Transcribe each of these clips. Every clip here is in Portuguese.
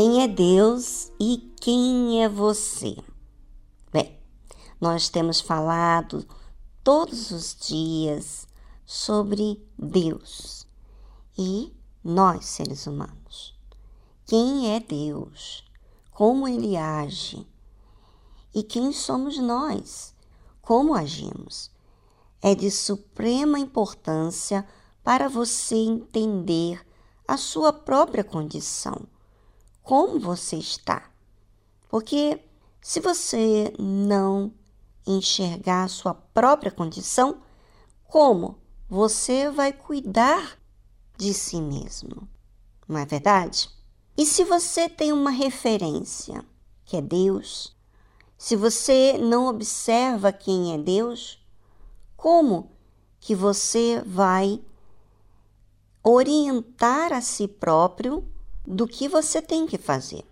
Quem é Deus e quem é você? Bem, nós temos falado todos os dias sobre Deus e nós, seres humanos. Quem é Deus? Como ele age? E quem somos nós? Como agimos? É de suprema importância para você entender a sua própria condição como você está. Porque se você não enxergar a sua própria condição, como você vai cuidar de si mesmo? Não é verdade? E se você tem uma referência, que é Deus, se você não observa quem é Deus, como que você vai orientar a si próprio do que você tem que fazer.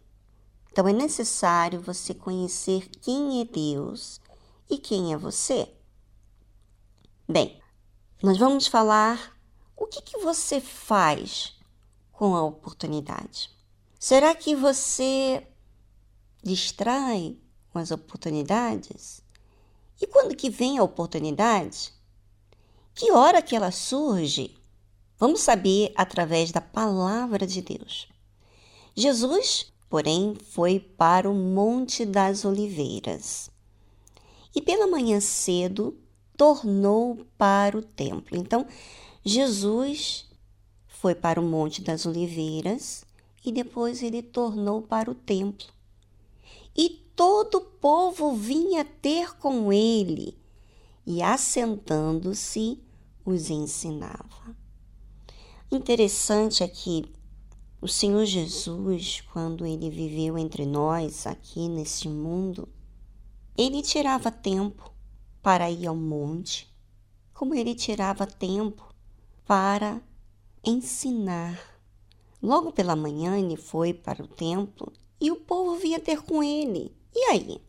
Então é necessário você conhecer quem é Deus e quem é você. Bem, nós vamos falar o que, que você faz com a oportunidade. Será que você distrai com as oportunidades? E quando que vem a oportunidade? Que hora que ela surge? Vamos saber através da palavra de Deus. Jesus, porém, foi para o Monte das Oliveiras e pela manhã cedo tornou para o templo. Então, Jesus foi para o Monte das Oliveiras e depois ele tornou para o templo. E todo o povo vinha ter com ele e, assentando-se, os ensinava. Interessante é que o Senhor Jesus, quando ele viveu entre nós aqui neste mundo, ele tirava tempo para ir ao monte, como ele tirava tempo para ensinar. Logo pela manhã ele foi para o templo e o povo vinha ter com ele. E aí?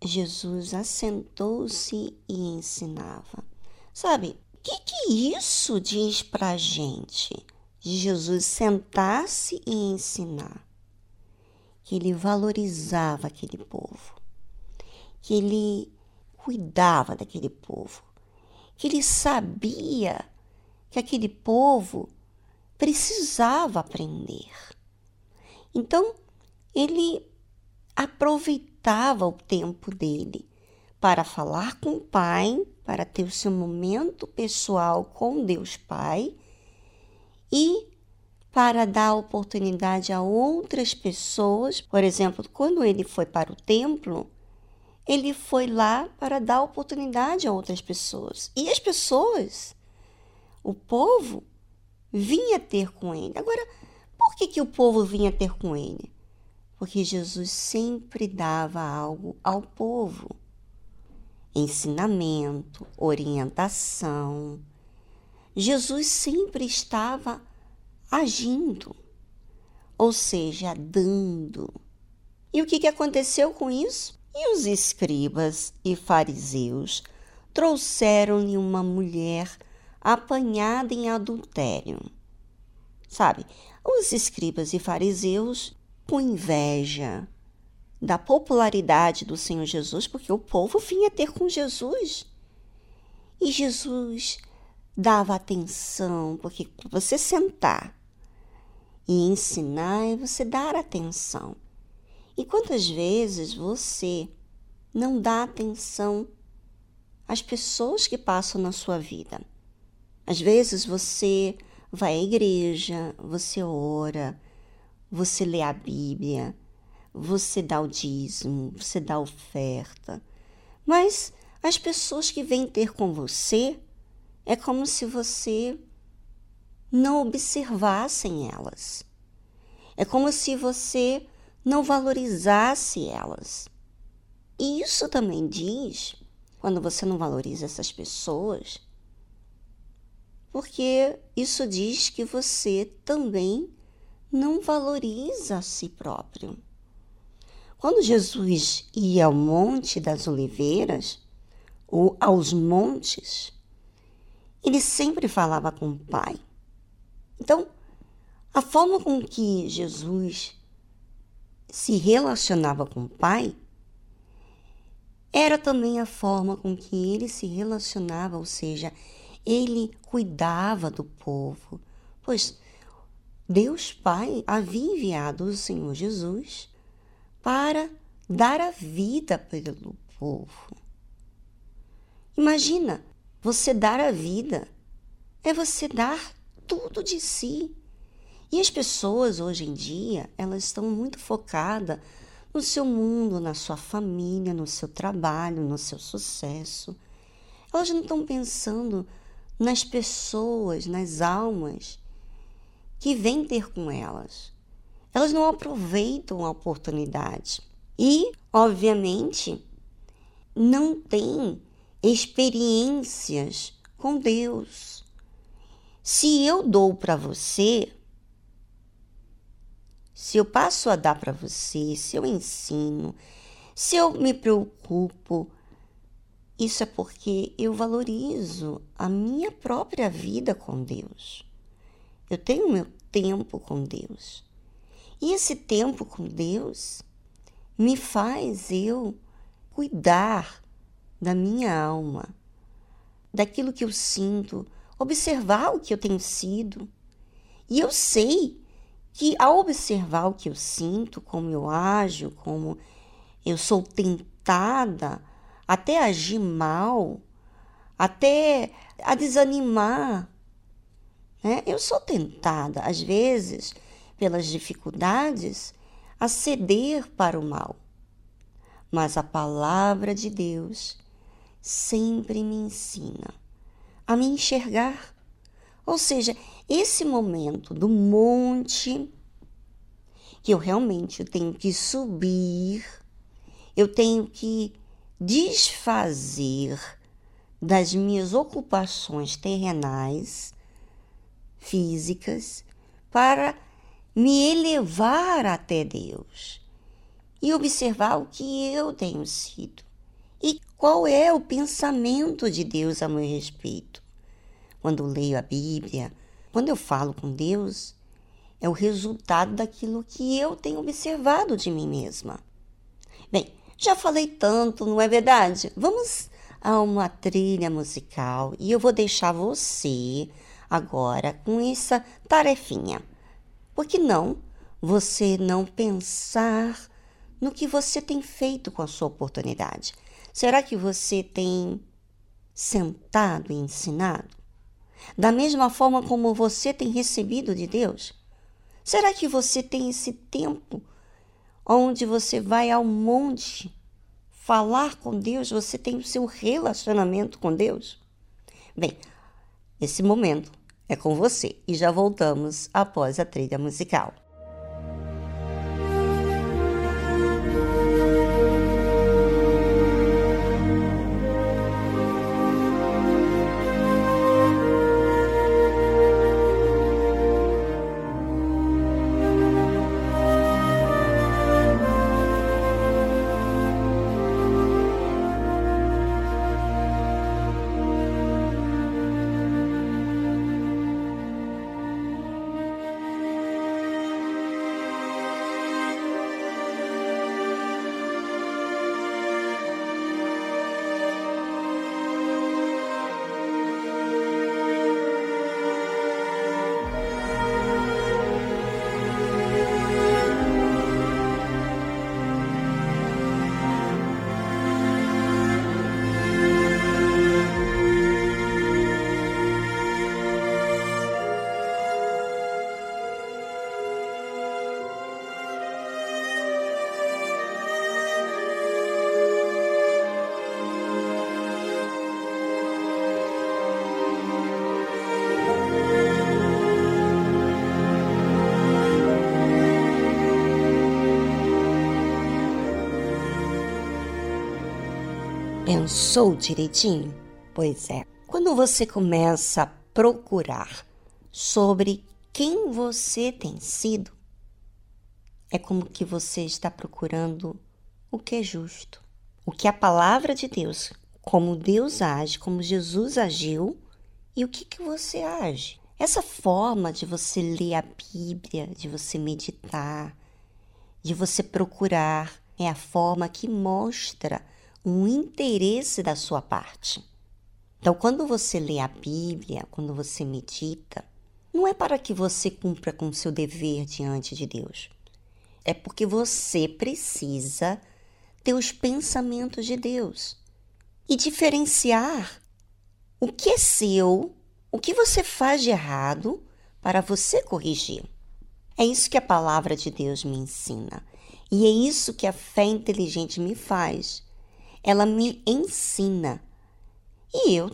Jesus assentou-se e ensinava. Sabe, o que, que isso diz para a gente? De Jesus sentar-se e ensinar, que ele valorizava aquele povo, que ele cuidava daquele povo, que ele sabia que aquele povo precisava aprender. Então, ele aproveitava o tempo dele para falar com o Pai, para ter o seu momento pessoal com Deus Pai e para dar oportunidade a outras pessoas. Por exemplo, quando ele foi para o templo, ele foi lá para dar oportunidade a outras pessoas. E as pessoas, o povo, vinha ter com ele. Agora, por que, que o povo vinha ter com ele? Porque Jesus sempre dava algo ao povo: ensinamento, orientação Jesus sempre estava agindo, ou seja, dando. E o que, aconteceu com isso? E os escribas e fariseus trouxeram-lhe uma mulher apanhada em adultério. Sabe, os escribas e fariseus, com inveja da popularidade do Senhor Jesus, porque o povo vinha ter com Jesus. E Jesus dava atenção, porque você sentar e ensinar é você dar atenção. E quantas vezes você não dá atenção às pessoas que passam na sua vida? Às vezes você vai à igreja, você ora, você lê a Bíblia, você dá o dízimo, você dá oferta, mas as pessoas que vêm ter com você é como se você não observasse elas. É como se você não valorizasse elas. E isso também diz, quando você não valoriza essas pessoas, porque isso diz que você também não valoriza a si próprio. Quando Jesus ia ao Monte das Oliveiras, ou aos montes, ele sempre falava com o Pai. Então, a forma com que Jesus se relacionava com o Pai, era também a forma com que ele se relacionava, ou seja, ele cuidava do povo, pois Deus Pai havia enviado o Senhor Jesus para dar a vida pelo povo. Imagina, você dar a vida é você dar tudo de si. E as pessoas hoje em dia, elas estão muito focadas no seu mundo, na sua família, no seu trabalho, no seu sucesso. Elas não estão pensando nas pessoas, nas almas que vêm ter com elas. Elas não aproveitam a oportunidade. E, obviamente, não têm experiências com Deus. Se eu dou para você, se eu passo a dar para você, se eu ensino, se eu me preocupo, isso é porque eu valorizo a minha própria vida com Deus. Eu tenho meu tempo com Deus. E esse tempo com Deus me faz eu cuidar da minha alma, daquilo que eu sinto, observar o que eu tenho sido. E eu sei que ao observar o que eu sinto, como eu ajo, como eu sou tentada até agir mal, até a desanimar, né? Eu sou tentada, às vezes, pelas dificuldades, a ceder para o mal. Mas a palavra de Deus sempre me ensina a me enxergar. Ou seja, esse momento do monte que eu realmente tenho que subir, eu tenho que desfazer das minhas ocupações terrenais, físicas, para me elevar até Deus e observar o que eu tenho sido e qual é o pensamento de Deus a meu respeito. Quando leio a Bíblia, quando eu falo com Deus, é o resultado daquilo que eu tenho observado de mim mesma. Bem, já falei tanto, não é verdade? Vamos a uma trilha musical e eu vou deixar você agora com essa tarefinha. Por que não você não pensar no que você tem feito com a sua oportunidade? Será que você tem sentado e ensinado? Da mesma forma como você tem recebido de Deus? Será que você tem esse tempo onde você vai ao monte falar com Deus, você tem o seu relacionamento com Deus? Bem, esse momento é com você e já voltamos após a trilha musical. Pensou direitinho? Pois é. Quando você começa a procurar sobre quem você tem sido, é como que você está procurando o que é justo, o que a palavra de Deus, como Deus age, como Jesus agiu e o que, que você age. Essa forma de você ler a Bíblia, de você meditar, de você procurar, é a forma que mostra um interesse da sua parte. Então, quando você lê a Bíblia, quando você medita, não é para que você cumpra com seu dever diante de Deus. É porque você precisa ter os pensamentos de Deus e diferenciar o que é seu, o que você faz de errado para você corrigir. É isso que a palavra de Deus me ensina. E é isso que a fé inteligente me faz. Ela me ensina. E eu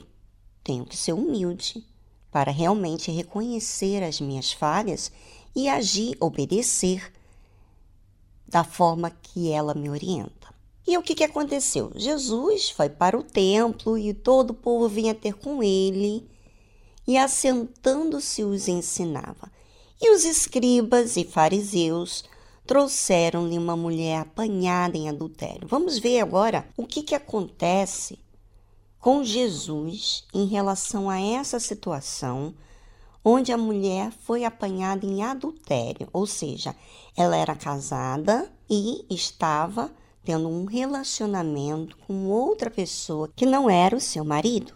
tenho que ser humilde para realmente reconhecer as minhas falhas e agir, obedecer da forma que ela me orienta. E o que, que aconteceu? Jesus foi para o templo e todo o povo vinha ter com ele e, assentando-se, os ensinava. E os escribas e fariseus trouxeram-lhe uma mulher apanhada em adultério. Vamos ver agora o que, que acontece com Jesus em relação a essa situação onde a mulher foi apanhada em adultério, ou seja, ela era casada e estava tendo um relacionamento com outra pessoa que não era o seu marido.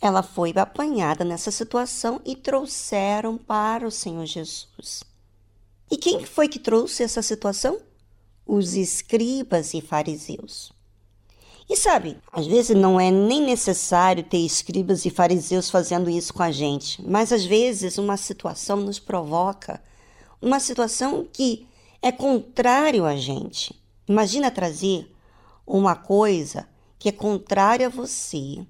Ela foi apanhada nessa situação e trouxeram para o Senhor Jesus. E quem foi que trouxe essa situação? Os escribas e fariseus. E sabe, às vezes não é nem necessário ter escribas e fariseus fazendo isso com a gente, mas às vezes uma situação nos provoca uma situação que é contrário a gente. Imagina trazer uma coisa que é contrária a você,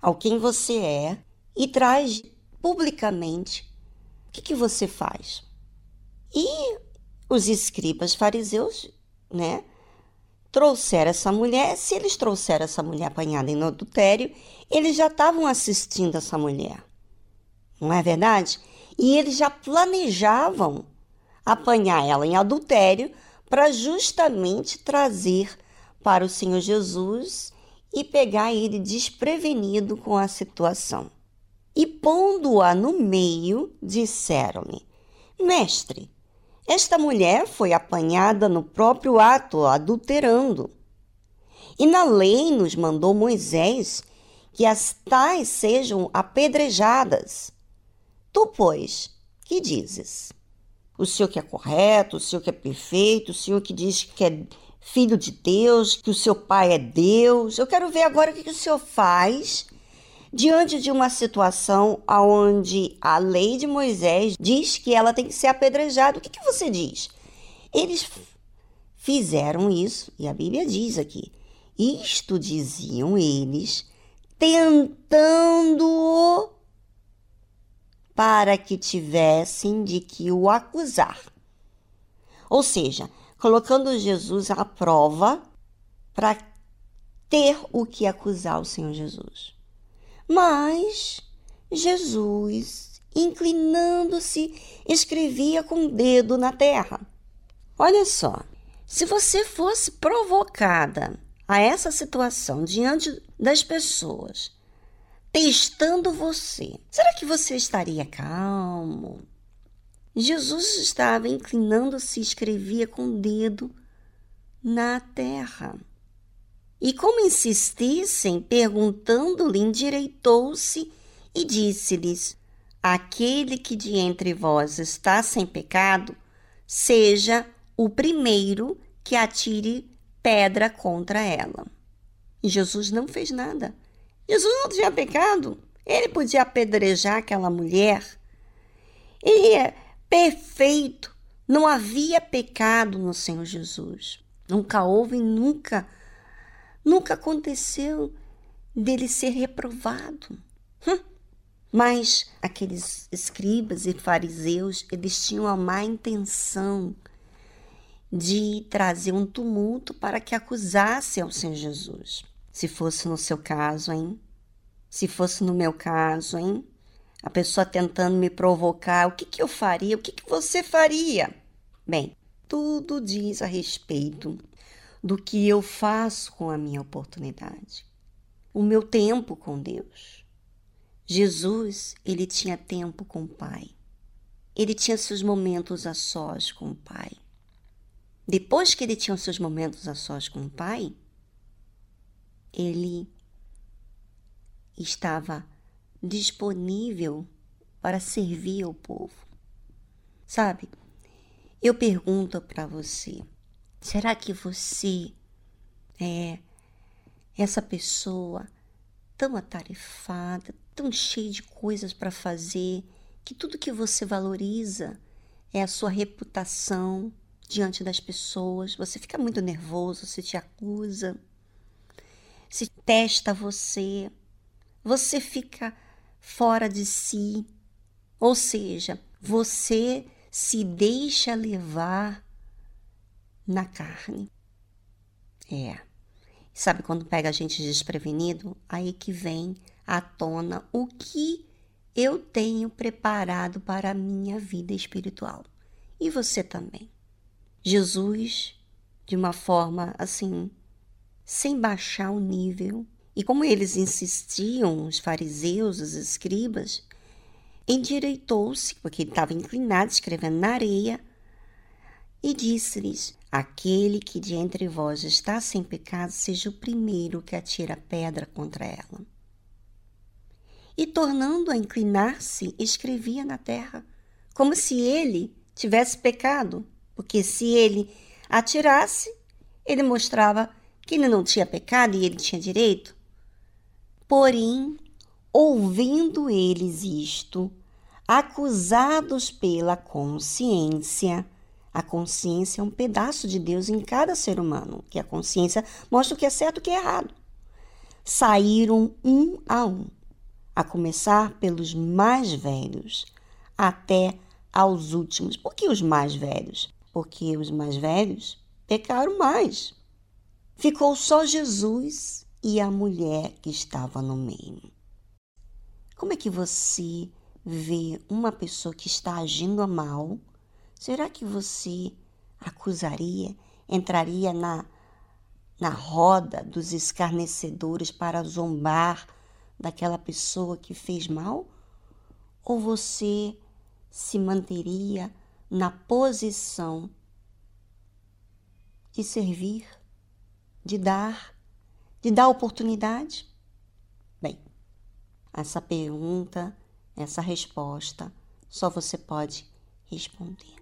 ao quem você é, e traz publicamente. O que, que você faz? E os escribas fariseus, né, trouxeram essa mulher. Se eles trouxeram essa mulher apanhada em adultério, eles já estavam assistindo essa mulher. Não é verdade? E eles já planejavam apanhar ela em adultério para justamente trazer para o Senhor Jesus e pegar ele desprevenido com a situação. E pondo-a no meio, disseram-lhe: Mestre, esta mulher foi apanhada no próprio ato, adulterando. E na lei nos mandou Moisés que as tais sejam apedrejadas. Tu, pois, que dizes? o Senhor que é correto, o Senhor que é perfeito, o Senhor que diz que é filho de Deus, que o seu pai é Deus. Eu quero ver agora o que, o Senhor faz diante de uma situação onde a lei de Moisés diz que ela tem que ser apedrejada. O que, que você diz? Eles fizeram isso, e a Bíblia diz aqui: isto diziam eles, tentando para que tivessem de que o acusar. Ou seja, colocando Jesus à prova para ter o que acusar o Senhor Jesus. Mas Jesus, inclinando-se, escrevia com o dedo na terra. Olha só, se você fosse provocada a essa situação diante das pessoas, testando você. Será que você estaria calmo? Jesus estava inclinando-se e escrevia com o dedo na terra. E como insistissem, perguntando-lhe, endireitou-se e disse-lhes: Aquele que de entre vós está sem pecado, seja o primeiro que atire pedra contra ela. E Jesus não fez nada. Jesus não tinha pecado. Ele podia apedrejar aquela mulher. Ele é perfeito. Não havia pecado no Senhor Jesus. Nunca houve e nunca, nunca aconteceu dele ser reprovado. Hum. Mas aqueles escribas e fariseus, eles tinham a má intenção de trazer um tumulto para que acusasse ao Senhor Jesus. Se fosse no seu caso, hein? Se fosse no meu caso, hein? A pessoa tentando me provocar, o que, que eu faria? O que, que você faria? Bem, tudo diz a respeito do que eu faço com a minha oportunidade. O meu tempo com Deus. Jesus, ele tinha tempo com o Pai. Ele tinha seus momentos a sós com o Pai. depois que ele tinha seus momentos a sós com o pai, ele estava disponível para servir ao povo. Sabe? Eu pergunto para você: será que você é essa pessoa tão atarefada, tão cheia de coisas para fazer, que tudo que você valoriza é a sua reputação diante das pessoas? Você fica muito nervoso, você te acusa, se testa você, você fica fora de si, ou seja, você se deixa levar na carne. É. Sabe quando pega a gente desprevenido? Aí que vem à tona o que eu tenho preparado para a minha vida espiritual. E você também. Jesus, de uma forma assim, sem baixar o nível, e como eles insistiam, os fariseus, os escribas, endireitou-se, porque ele estava inclinado, escrevendo na areia, e disse-lhes: Aquele que de entre vós está sem pecado, seja o primeiro que atira a pedra contra ela. E tornando a inclinar-se, escrevia na terra, como se ele tivesse pecado, porque se ele atirasse, ele mostrava que ele não tinha pecado e ele tinha direito. Porém, ouvindo eles isto, acusados pela consciência, a consciência é um pedaço de Deus em cada ser humano, que a consciência mostra o que é certo e o que é errado. Saíram um a um, a começar pelos mais velhos, até aos últimos. Por que os mais velhos? Porque os mais velhos pecaram mais. Ficou só Jesus e a mulher que estava no meio. Como é que você vê uma pessoa que está agindo mal? Será que você acusaria, entraria na, na roda dos escarnecedores para zombar daquela pessoa que fez mal? Ou você se manteria na posição de servir, de dar de dar oportunidade? Bem, essa pergunta, essa resposta, só você pode responder.